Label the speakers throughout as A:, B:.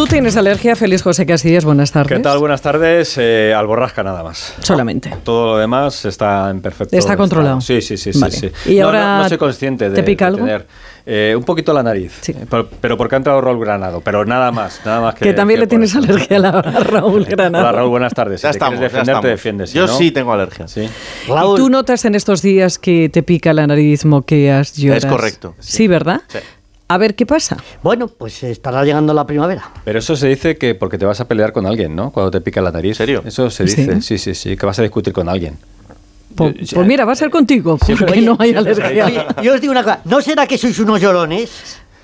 A: Tú tienes alergia, Feliz José Casillas, buenas tardes.
B: ¿Qué tal? Buenas tardes. Eh, alborrasca nada más.
A: Solamente.
B: Todo lo demás está en perfecto
A: Está controlado.
B: Sí, sí, sí,
A: Vale.
B: sí.
A: ¿Y
B: no,
A: ahora
B: no, no soy consciente de,
A: te pica
B: de
A: algo?
B: tener eh, un poquito la nariz,
A: Sí.
B: eh, pero, pero porque ha entrado Raúl Granado, pero nada más, nada más que
A: Que también
B: que
A: le tienes
B: eso.
A: alergia a, la- a Raúl Granado.
B: Hola Raúl, buenas tardes. Si
C: Ya
B: te
C: estamos,
B: quieres
C: ya
B: defender, te defiendes. si
C: Yo
B: no-
C: sí tengo alergia.
B: Sí.
A: ¿Y tú notas en estos días que te pica la nariz, moqueas, lloras?
C: Es correcto.
A: Sí, ¿verdad? A ver, ¿qué pasa?
D: Bueno, pues estará llegando la primavera.
B: Pero eso se dice que porque te vas a pelear con alguien, ¿no? Cuando te pica la nariz.
C: ¿En serio?
B: Eso se dice, sí, sí, sí, que vas a discutir con alguien. Yo-
A: pues mira, va a ser contigo, porque
D: Oye,
A: no hay alergia.
D: Oye, yo os digo una cosa, ¿no será que sois unos llorones?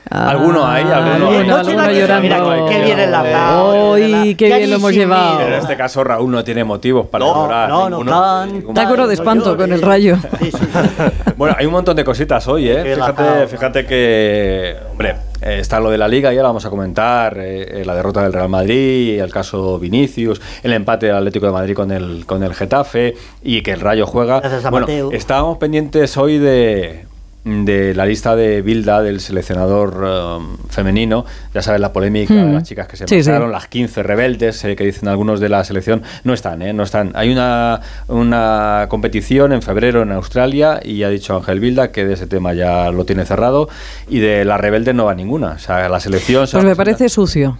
B: Alguno hay, alguno hay.
A: alguno,
D: ¿No
A: llorando.
D: Mira, qué bien enlazado. Verdad.
A: qué bien lo hemos llevado.
B: Pero en este caso Raúl no tiene motivos para
C: No,
B: llorar.
D: No, no,
A: Te acuerdo de
D: no
A: espanto con el rayo.
D: Sí, sí, sí.
B: Bueno, hay un montón de cositas hoy, ¿eh?
D: Qué
B: Fíjate, fíjate que, hombre, eh, está lo de la Liga, ya lo vamos a comentar, eh, eh, la derrota del Real Madrid, el caso Vinicius, el empate del Atlético de Madrid con el, con el Getafe y que el Rayo juega.
D: Gracias a
B: bueno,
D: Mateo.
B: estábamos pendientes hoy de de la lista de Bilda del seleccionador um, femenino, ya sabes la polémica de
A: Mm.
B: las chicas que se
A: Sí,
B: las 15 rebeldes eh, que dicen algunos de la selección, no están, ¿eh? no están. Hay una, una competición en febrero en Australia y ha dicho Ángel Bilda que de ese tema ya lo tiene cerrado y de las rebeldes no va ninguna. O sea, la selección... se
A: Pues me parece sucio.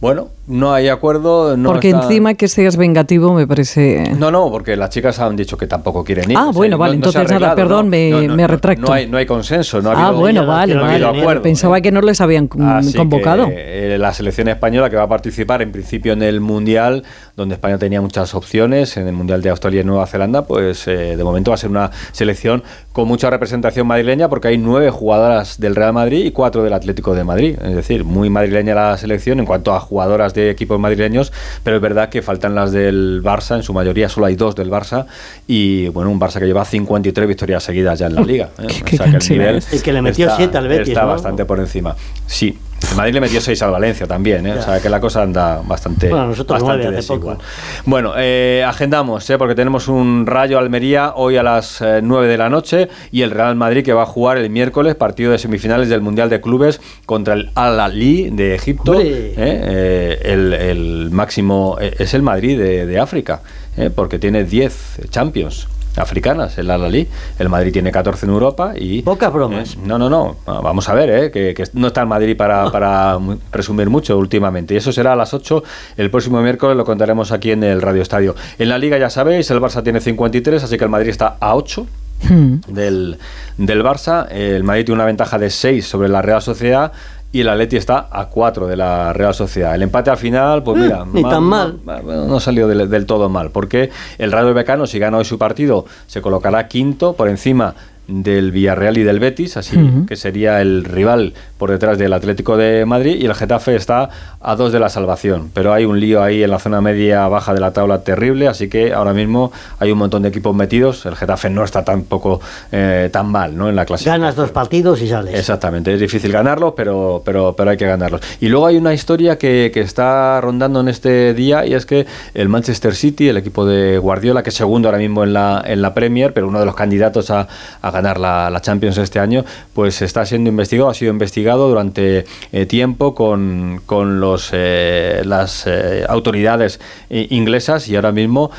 B: Bueno, no hay acuerdo. No
A: porque
B: está-
A: encima que seas vengativo me parece...
B: No, no, porque las chicas han dicho que tampoco quieren ir.
A: Ah,
B: O sea,
A: bueno,
B: no-
A: vale,
B: no
A: entonces nada, perdón, me- retracto.
B: No hay, no hay consenso, no ha
A: ah, bueno,
D: no
A: vale,
B: no ha
A: vale.
B: habido
D: vale.
B: acuerdo.
A: Pensaba que no les habían mm,
B: Así
A: convocado.
B: que, eh, la selección española que va a participar en principio en el Mundial, donde España tenía muchas opciones, en el Mundial de Australia y Nueva Zelanda, pues eh, de momento va a ser una selección con mucha representación madrileña porque hay nueve jugadoras del Real Madrid y cuatro del Atlético de Madrid. Es decir, muy madrileña la selección en cuanto a jugadoras de equipos madrileños, pero es verdad que faltan las del Barça, en su mayoría solo hay dos del Barça y bueno, un Barça que lleva 53 victorias seguidas ya en la liga. ¿eh?
A: Qué- qué cansina es.
D: Y que le metió siete al Betis,
B: Está
D: ¿no?
B: bastante por encima. Sí. El Madrid le metió 6 al Valencia también, ¿eh? o sea que la cosa anda bastante,
D: Bueno, nosotros
B: bastante desigual.
D: poco.
B: Bueno, eh, agendamos, ¿eh? porque tenemos un Rayo Almería hoy a las eh, 9 de la noche y el Real Madrid que va a jugar el miércoles partido de semifinales del Mundial de Clubes contra el Al-Ali de Egipto. ¿eh? Eh, el, el máximo eh, es el Madrid de, de África, ¿eh? porque tiene 10 Champions africanas, el Al-Ali. El Madrid tiene 14 en Europa y...
D: Pocas bromas.
B: eh, no, no, no. Ah, Vamos a ver, ¿eh? que, que no está el Madrid para, para presumir mucho últimamente. Y eso será a las 8 el próximo miércoles, lo contaremos aquí en el Radio Estadio. En la Liga, ya sabéis, el Barça tiene 53, así que el Madrid está a 8
A: Hmm.
B: del, del Barça. El Madrid tiene una ventaja de 6 sobre la Real Sociedad. Y el Atleti está a 4 de la Real Sociedad. El empate al final, pues
D: Eh,
B: mira,
D: ni tan mal.
B: ma- bueno, no salió del, del todo mal, porque el Rayo Becano, si gana hoy su partido, se colocará quinto por encima del Villarreal y del Betis, así que sería el rival por detrás del Atlético de Madrid y el Getafe está a dos de la salvación, pero hay un lío ahí en la zona media baja de la tabla terrible, así que ahora mismo hay un montón de equipos metidos, el Getafe no está tampoco eh, tan mal, ¿no? En la clasificación.
D: Ganas dos partidos y sales.
B: Exactamente, es difícil ganarlos, pero, pero, pero hay que ganarlos. Y luego hay una historia que, que está rondando en este día y es que el Manchester City, el equipo de Guardiola, que es segundo ahora mismo en la, en la Premier, pero uno de los candidatos a, a ganar la, la Champions este año, pues está siendo investigado, ha sido investigado durante eh, tiempo con, con los, eh, las eh, autoridades inglesas y ahora mismo,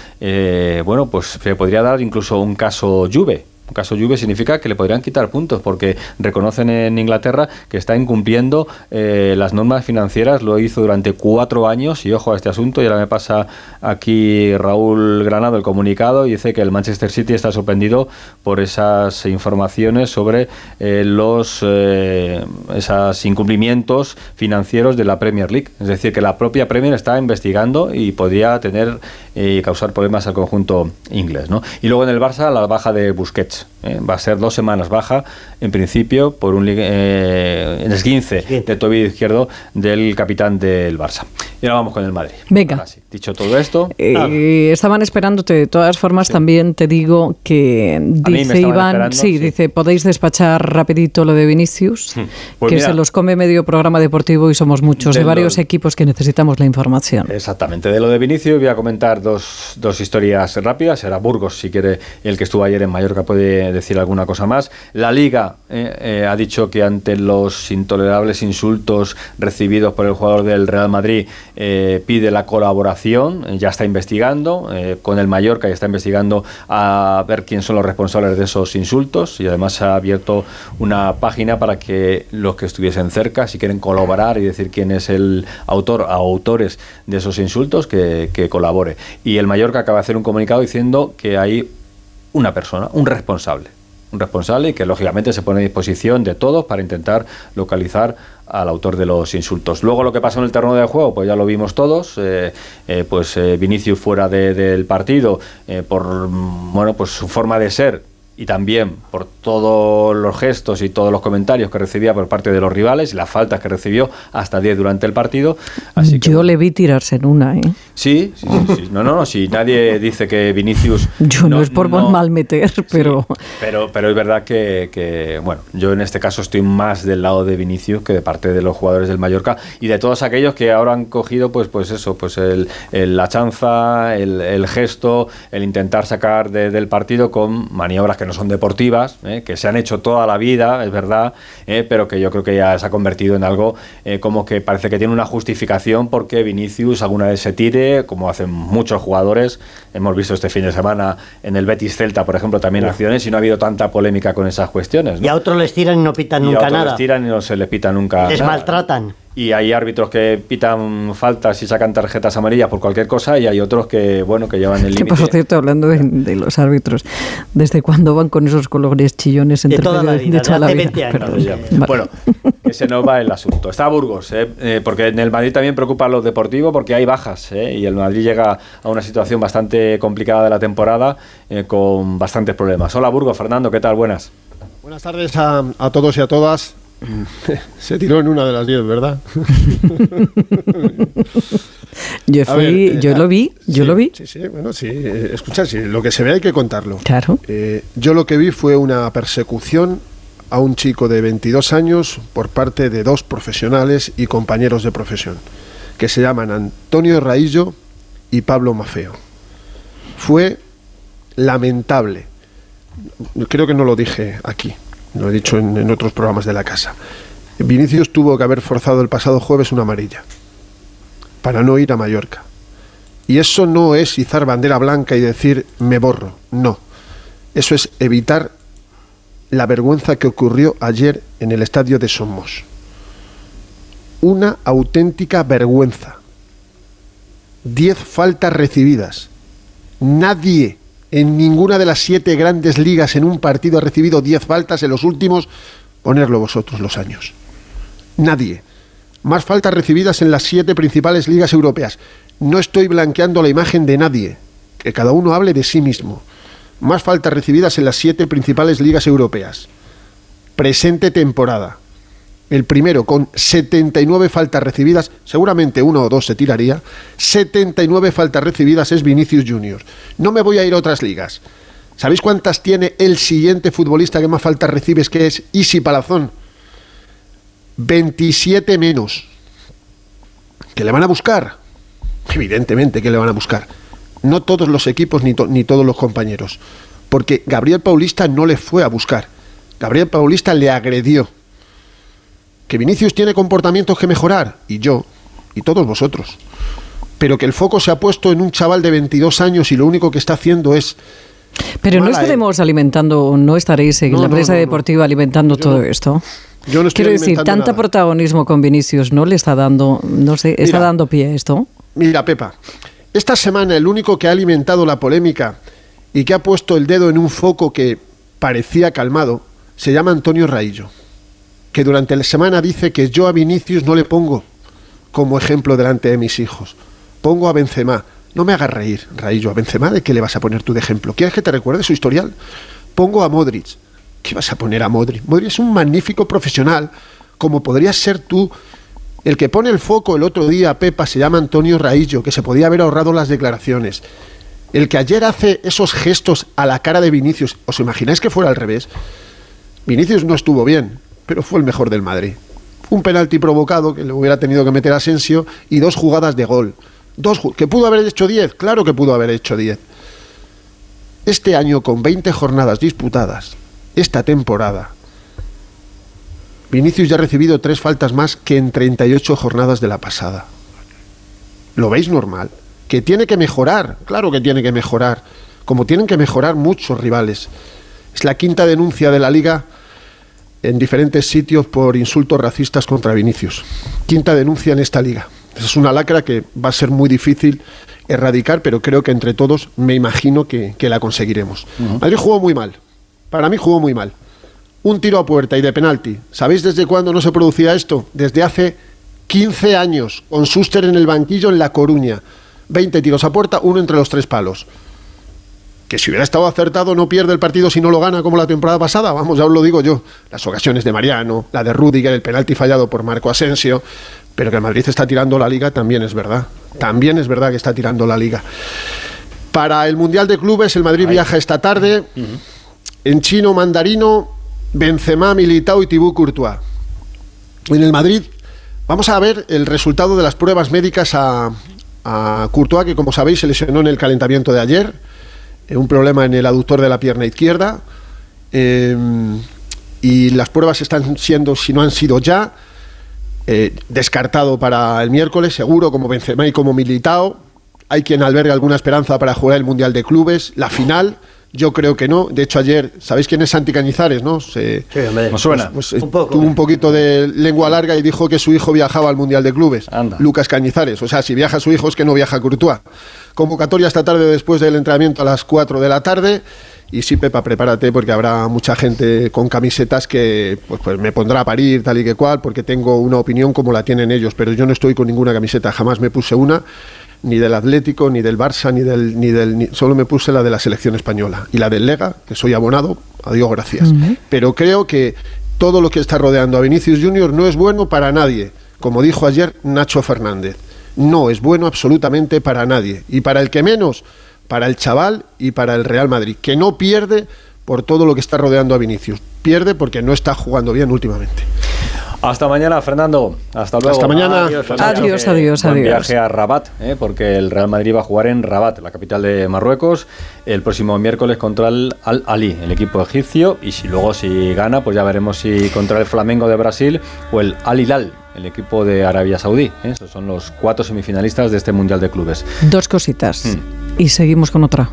B: bueno, pues se podría dar incluso un caso Juve. Caso Juve significa que le podrían quitar puntos porque reconocen en Inglaterra que está incumpliendo eh, las normas financieras. Lo hizo durante cuatro años y ojo a este asunto. Y ahora me pasa aquí Raúl Granado el comunicado y dice que el Manchester City está sorprendido por esas informaciones sobre eh, los eh, esos incumplimientos financieros de la Premier League. Es decir, que la propia Premier está investigando y podría tener y causar problemas al conjunto inglés. ¿no? Y luego en el Barça la baja de Busquets. ¿Eh? Va a ser dos semanas baja, en principio, por un eh, Esguince. de tobillo izquierdo del capitán del Barça. Y ahora vamos con el Madrid.
A: Venga.
B: Sí, dicho todo esto,
A: Eh, estaban esperándote. De todas formas, también te digo que dice Iván, sí,
B: sí.
A: dice, podéis despachar rapidito lo de Vinicius,
B: Pues
A: que
B: mira.
A: se los come medio programa deportivo y somos muchos, de,
B: De
A: varios
B: lo-
A: equipos que necesitamos la información.
B: Exactamente, de lo de Vinicius voy a comentar dos, dos historias rápidas. Será Burgos, si quiere, el que estuvo ayer en Mallorca puede eh, decir alguna cosa más. La Liga eh, ha dicho que ante los intolerables insultos recibidos por el jugador del Real Madrid pide la colaboración, ya está investigando con el Mallorca y está investigando a ver quién son los responsables de esos insultos y además ha abierto una página para que los que estuviesen cerca, si quieren colaborar y decir quién es el autor o autores de esos insultos, que, que colabore. Y el Mallorca acaba de hacer un comunicado diciendo que hay una persona, un responsable. Responsable y que lógicamente se pone a disposición de todos para intentar localizar al autor de los insultos. Luego lo que pasó en el terreno de juego, pues ya lo vimos todos, eh, eh, pues eh, Vinicius fuera del partido por bueno pues su forma de ser y también por todos los gestos y todos los comentarios que recibía por parte de los rivales y las faltas que recibió hasta 10 durante el partido.
A: Así Yo le vi tirarse en una, ¿eh?
B: Sí, sí, sí, No, no, no. Si nadie dice que Vinicius.
A: Yo no, es por mal meter, pero.
B: pero, pero es verdad que, bueno, yo en este caso estoy más del lado de Vinicius que de parte de los jugadores del Mallorca y de todos aquellos que ahora han cogido, pues, pues eso, pues el, la chanza, el, gesto, el intentar sacar del partido con maniobras que no son deportivas, ¿eh? que se han hecho toda la vida, es verdad, ¿eh? pero que yo creo que ya se ha convertido en algo eh, como que parece que tiene una justificación porque Vinicius alguna vez se tire, como hacen muchos jugadores. Hemos visto este fin de semana en el Betis Celta, por ejemplo, también acciones y no ha habido tanta polémica con esas cuestiones.
D: Y a otros les tiran y no pitan nunca
B: y a otros
D: nada.
B: Les tiran y no se les pita nunca.
D: Les maltratan
B: y hay árbitros que pitan faltas y sacan tarjetas amarillas por cualquier cosa y hay otros que bueno que llevan el límite.
A: Por cierto, hablando de, los árbitros, ¿desde cuándo van con esos colores chillones
D: entre de toda la vida? De toda la vida.
B: Bueno, que se nos va el asunto. Está Burgos, ¿eh? Eh, porque en el Madrid también preocupa lo deportivo porque hay bajas ¿eh? y el Madrid llega a una situación bastante complicada de la temporada con bastantes problemas. Hola Burgos, Fernando, ¿qué tal? Buenas.
C: Buenas tardes a, a todos y a todas. Se tiró en una de las diez, ¿verdad?
A: yo fui, yo lo vi, yo lo vi.
C: Sí, sí, bueno, sí. Eh, escucha, sí, lo que se ve hay que contarlo.
A: Claro.
C: Eh, yo lo que vi fue una persecución a un chico de 22 años por parte de dos profesionales y compañeros de profesión, que se llaman Antonio Raillo y Pablo Mafeo. Fue lamentable. Creo que no lo dije aquí lo he dicho en, otros programas de la casa. Vinicius tuvo que haber forzado el pasado jueves una amarilla para no ir a Mallorca. Y eso no es izar bandera blanca y decir me borro, no. Eso es evitar la vergüenza que ocurrió ayer en el estadio de Somos. Una auténtica vergüenza. Diez faltas recibidas. Nadie en ninguna de las siete grandes ligas en un partido ha recibido diez faltas en los últimos, ponerlo vosotros los años. Nadie. Más faltas recibidas en las siete principales ligas europeas. No estoy blanqueando la imagen de nadie. Que cada uno hable de sí mismo. Más faltas recibidas en las siete principales ligas europeas. Presente temporada el primero con 79 faltas recibidas, seguramente uno o dos se tiraría, 79 faltas recibidas es Vinicius Junior. No me voy a ir a otras ligas. ¿Sabéis cuántas tiene el siguiente futbolista que más faltas recibes, que es Isi Palazón? 27 menos. ¿Que le van a buscar? Evidentemente que le van a buscar. No todos los equipos ni, ni todos los compañeros. Porque Gabriel Paulista no le fue a buscar. Gabriel Paulista le agredió que Vinicius tiene comportamientos que mejorar, y yo, y todos vosotros, pero que el foco se ha puesto en un chaval de 22 años y lo único que está haciendo es...
A: Pero no estaremos alimentando, no estaréis en la prensa deportiva alimentando todo esto. Yo no Quiero decir, tanta protagonismo con Vinicius no le está dando, no sé, está dando pie a esto.
C: Mira, Pepa, esta semana el único que ha alimentado la polémica y que ha puesto el dedo en un foco que parecía calmado se llama Antonio Raillo que durante la semana dice que yo a Vinicius no le pongo como ejemplo delante de mis hijos. Pongo a Benzema. No me hagas reír, Raillo. ¿A Benzema de qué le vas a poner tú de ejemplo? ¿Quieres que te recuerde su historial? Pongo a Modric. ¿Qué vas a poner a Modric? Modric es un magnífico profesional, como podrías ser tú. El que pone el foco el otro día, Pepa, se llama Antonio Raillo, que se podía haber ahorrado las declaraciones. El que ayer hace esos gestos a la cara de Vinicius, ¿os imagináis que fuera al revés? Vinicius no estuvo bien, pero fue el mejor del Madrid. Un penalti provocado que le hubiera tenido que meter Asensio y dos jugadas de gol. Dos, ¿Que pudo haber hecho 10? Claro que pudo haber hecho 10. Este año, con 20 jornadas disputadas, esta temporada, Vinicius ya ha recibido tres faltas más que en 38 jornadas de la pasada. ¿Lo veis normal? Que tiene que mejorar, claro que tiene que mejorar, como tienen que mejorar muchos rivales. Es la quinta denuncia de la liga en diferentes sitios por insultos racistas contra Vinicius. Quinta denuncia en esta liga. Es una lacra que va a ser muy difícil erradicar, pero creo que entre todos me imagino que, la conseguiremos. Madrid jugó muy mal. Para mí jugó muy mal. Un tiro a puerta y de penalti. ¿Sabéis desde cuándo no se producía esto? Desde hace 15 años, con Suster en el banquillo en La Coruña. 20 tiros a puerta, uno entre los tres palos que si hubiera estado acertado no pierde el partido si no lo gana como la temporada pasada, vamos, ya os lo digo yo, las ocasiones de Mariano, la de Rudiger, el penalti fallado por Marco Asensio, pero que el Madrid está tirando la liga también es verdad, también es verdad que está tirando la liga. Para el Mundial de Clubes, el Madrid viaja esta tarde. En chino mandarino, Benzema, Militao y Tibú Courtois. En el Madrid vamos a ver el resultado de las pruebas médicas a, a Courtois, que como sabéis se lesionó en el calentamiento de ayer un problema en el aductor de la pierna izquierda. Eh, y las pruebas están siendo, si no han sido ya, eh, descartado para el miércoles, seguro, como Benzema y como Militao. Hay quien alberga alguna esperanza para jugar el Mundial de Clubes, la final. Yo creo que no. De hecho, ayer, ¿sabéis quién es Santi Cañizares? ¿no?
D: Se, sí,
C: suena. Pues, pues, tuvo un poquito de lengua larga y dijo que su hijo viajaba al Mundial de Clubes. Lucas Cañizares. O sea, si viaja su hijo es que no viaja a Courtois. Convocatoria esta tarde después del entrenamiento a las 4 de la tarde. Y sí, Pepa, prepárate porque habrá mucha gente con camisetas que pues, pues, me pondrá a parir tal y que cual, porque tengo una opinión como la tienen ellos, pero yo no estoy con ninguna camiseta, jamás me puse una, ni del Atlético, ni del Barça, ni del... Ni del solo me puse la de la selección española. Y la del Lega, que soy abonado, adiós, gracias. Pero creo que todo lo que está rodeando a Vinicius Junior no es bueno para nadie, como dijo ayer Nacho Fernández no es bueno absolutamente para nadie. Y para el que menos, para el chaval y para el Real Madrid, que no pierde por todo lo que está rodeando a Vinicius. Pierde porque no está jugando bien últimamente.
B: Hasta mañana, Fernando. Hasta luego.
C: Hasta mañana.
A: Adiós, adiós, adiós. adiós.
B: viaje a Rabat, ¿eh? porque el Real Madrid va a jugar en Rabat, la capital de Marruecos, el próximo miércoles contra el Al Ali, el equipo egipcio. Y si luego si gana, pues ya veremos si contra el Flamengo de Brasil o el Al Hilal, el equipo de Arabia Saudí. ¿eh? Esos son los cuatro semifinalistas de este Mundial de Clubes.
A: Dos cositas. Mm. Y seguimos con otra.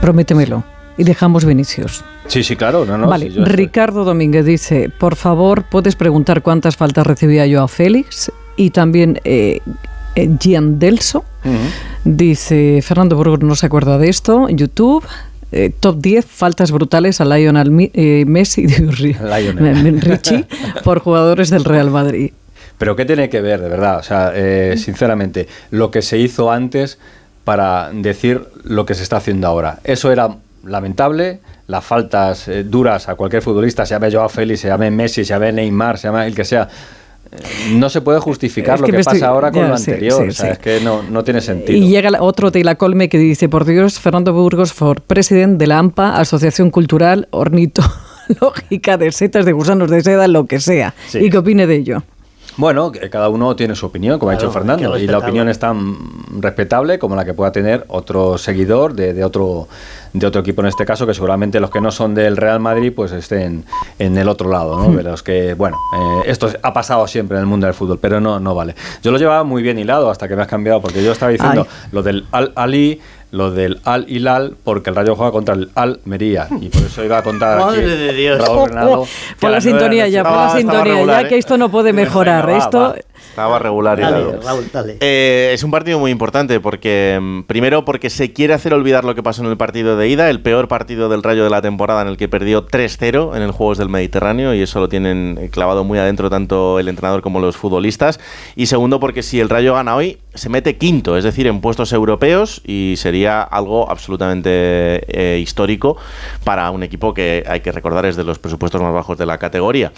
A: Prométemelo. Y dejamos Vinicius.
B: Sí, sí, claro. No, no,
A: vale, Ricardo Domínguez dice, por favor, puedes preguntar cuántas faltas recibía yo a Félix y también eh, eh Gian Delso. Dice, Fernando Burgos no se acuerda de esto, YouTube. Eh, top 10 faltas brutales a Lionel eh, Messi Lionel. Richie por jugadores del Real Madrid.
B: Pero ¿qué tiene que ver, de verdad? O sea, sinceramente, lo que se hizo antes para decir lo que se está haciendo ahora. Eso era lamentable, las faltas eh, duras a cualquier futbolista, se llame Joao Félix, se llame Messi, se llame Neymar, se llame el que sea, eh, no se puede justificar lo que, pasa ahora con lo anterior, es que no, tiene sentido.
A: Y llega otro de la colme que dice, por Dios, Fernando Burgos for presidente de la AMPA, Asociación Cultural Ornitológica de Setas, de Gusanos de Seda, lo que sea, y que opine de ello.
B: Bueno, cada uno tiene su opinión, como ha dicho Fernando, y la opinión es tan respetable como la que pueda tener otro seguidor de, otro de otro equipo en este caso, que seguramente los que no son del Real Madrid pues estén en el otro lado, ¿no? Hmm. De los que, bueno, eh, esto ha pasado siempre en el mundo del fútbol, pero no, no vale. Yo lo llevaba muy bien hilado hasta que me has cambiado, porque yo estaba diciendo lo del Al Ali lo del Al Hilal porque el Rayo juega contra el Al Mería y por eso iba a contar
D: Madre de Dios.
A: por la sintonía ya, por la sintonía ya que esto no puede mejorar. esto
E: estaba regular y eh, es un partido muy importante porque, mm, primero, porque se quiere hacer olvidar lo que pasó en el partido de ida, el peor partido del Rayo de la temporada en el que perdió 3-0 en el Juegos del Mediterráneo y eso lo tienen clavado muy adentro tanto el entrenador como los futbolistas. Y segundo, porque si el Rayo gana hoy, se mete quinto, es decir, en puestos europeos y sería algo absolutamente eh, histórico para un equipo que hay que recordar es de los presupuestos más bajos de la categoría.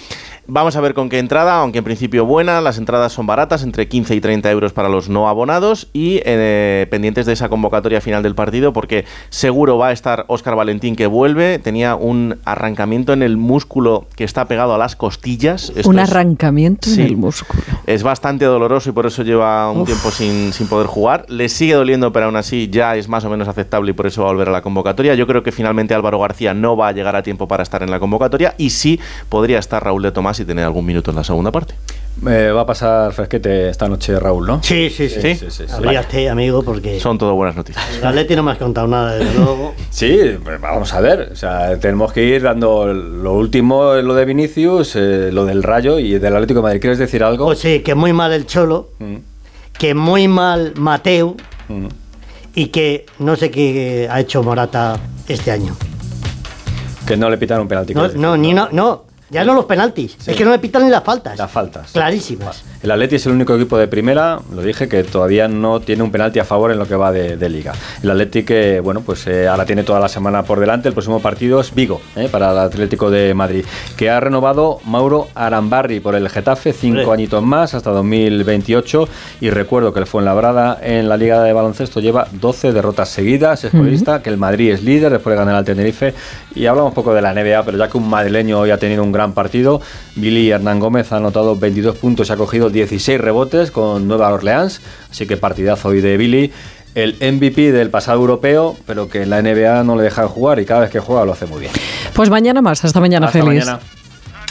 E: Vamos a ver con qué entrada, aunque en principio buena, las entradas son son baratas, entre 15 y 30 euros para los no abonados y eh, pendientes de esa convocatoria final del partido porque seguro va a estar Óscar Valentín que vuelve, tenía un arrancamiento en el músculo que está pegado a las costillas.
A: un arrancamiento en el músculo.
E: Es bastante doloroso y por eso lleva un tiempo sin, sin poder jugar. Le sigue doliendo, pero aún así ya es más o menos aceptable y por eso va a volver a la convocatoria. Yo creo que finalmente Álvaro García no va a llegar a tiempo para estar en la convocatoria y sí podría estar Raúl de Tomás y tener algún minuto en la segunda parte.
B: Eh, va a pasar fresquete esta noche Raúl, ¿no?
D: Sí, sí, sí. sí, sí, amigo, porque...
E: Son todo buenas noticias.
D: El Atleti no me has contado nada, desde luego.
B: Sí, pues vamos a ver. O sea, tenemos que ir dando lo último, lo de Vinicius, eh, lo del Rayo y del Atlético de Madrid. ¿Quieres decir algo?
D: Pues sí, que muy mal el Cholo, mm. que muy mal Mateo mm. y que no sé qué ha hecho Morata este año.
B: Que no le pitaron un penalti.
D: No, no, ni no, no, ya no los penaltis, es que no le pitan ni las faltas.
B: Las faltas.
D: Clarísimas.
B: El Atleti es el único equipo de primera, lo dije, que todavía no tiene un penalti a favor en lo que va de, liga. El Atleti que, bueno, pues eh, ahora tiene toda la semana por delante. El próximo partido es Vigo, eh, para el Atlético de Madrid, que ha renovado Mauro Arambarri por el Getafe, cinco añitos más, hasta 2028. Y recuerdo que el Fuenlabrada en la Liga de Baloncesto lleva 12 derrotas seguidas, es que el Madrid es líder después de ganar al Tenerife. Y hablamos un poco de la NBA, pero ya que un madrileño hoy ha tenido un gran partido. Billy Hernán Gómez ha anotado 22 puntos y ha cogido 16 rebotes con Nueva Orleans, así que partidazo hoy de Billy. El MVP del pasado europeo, pero que en la NBA no le dejan jugar y cada vez que juega lo hace muy bien.
A: Pues mañana más, hasta mañana, hasta Mañana.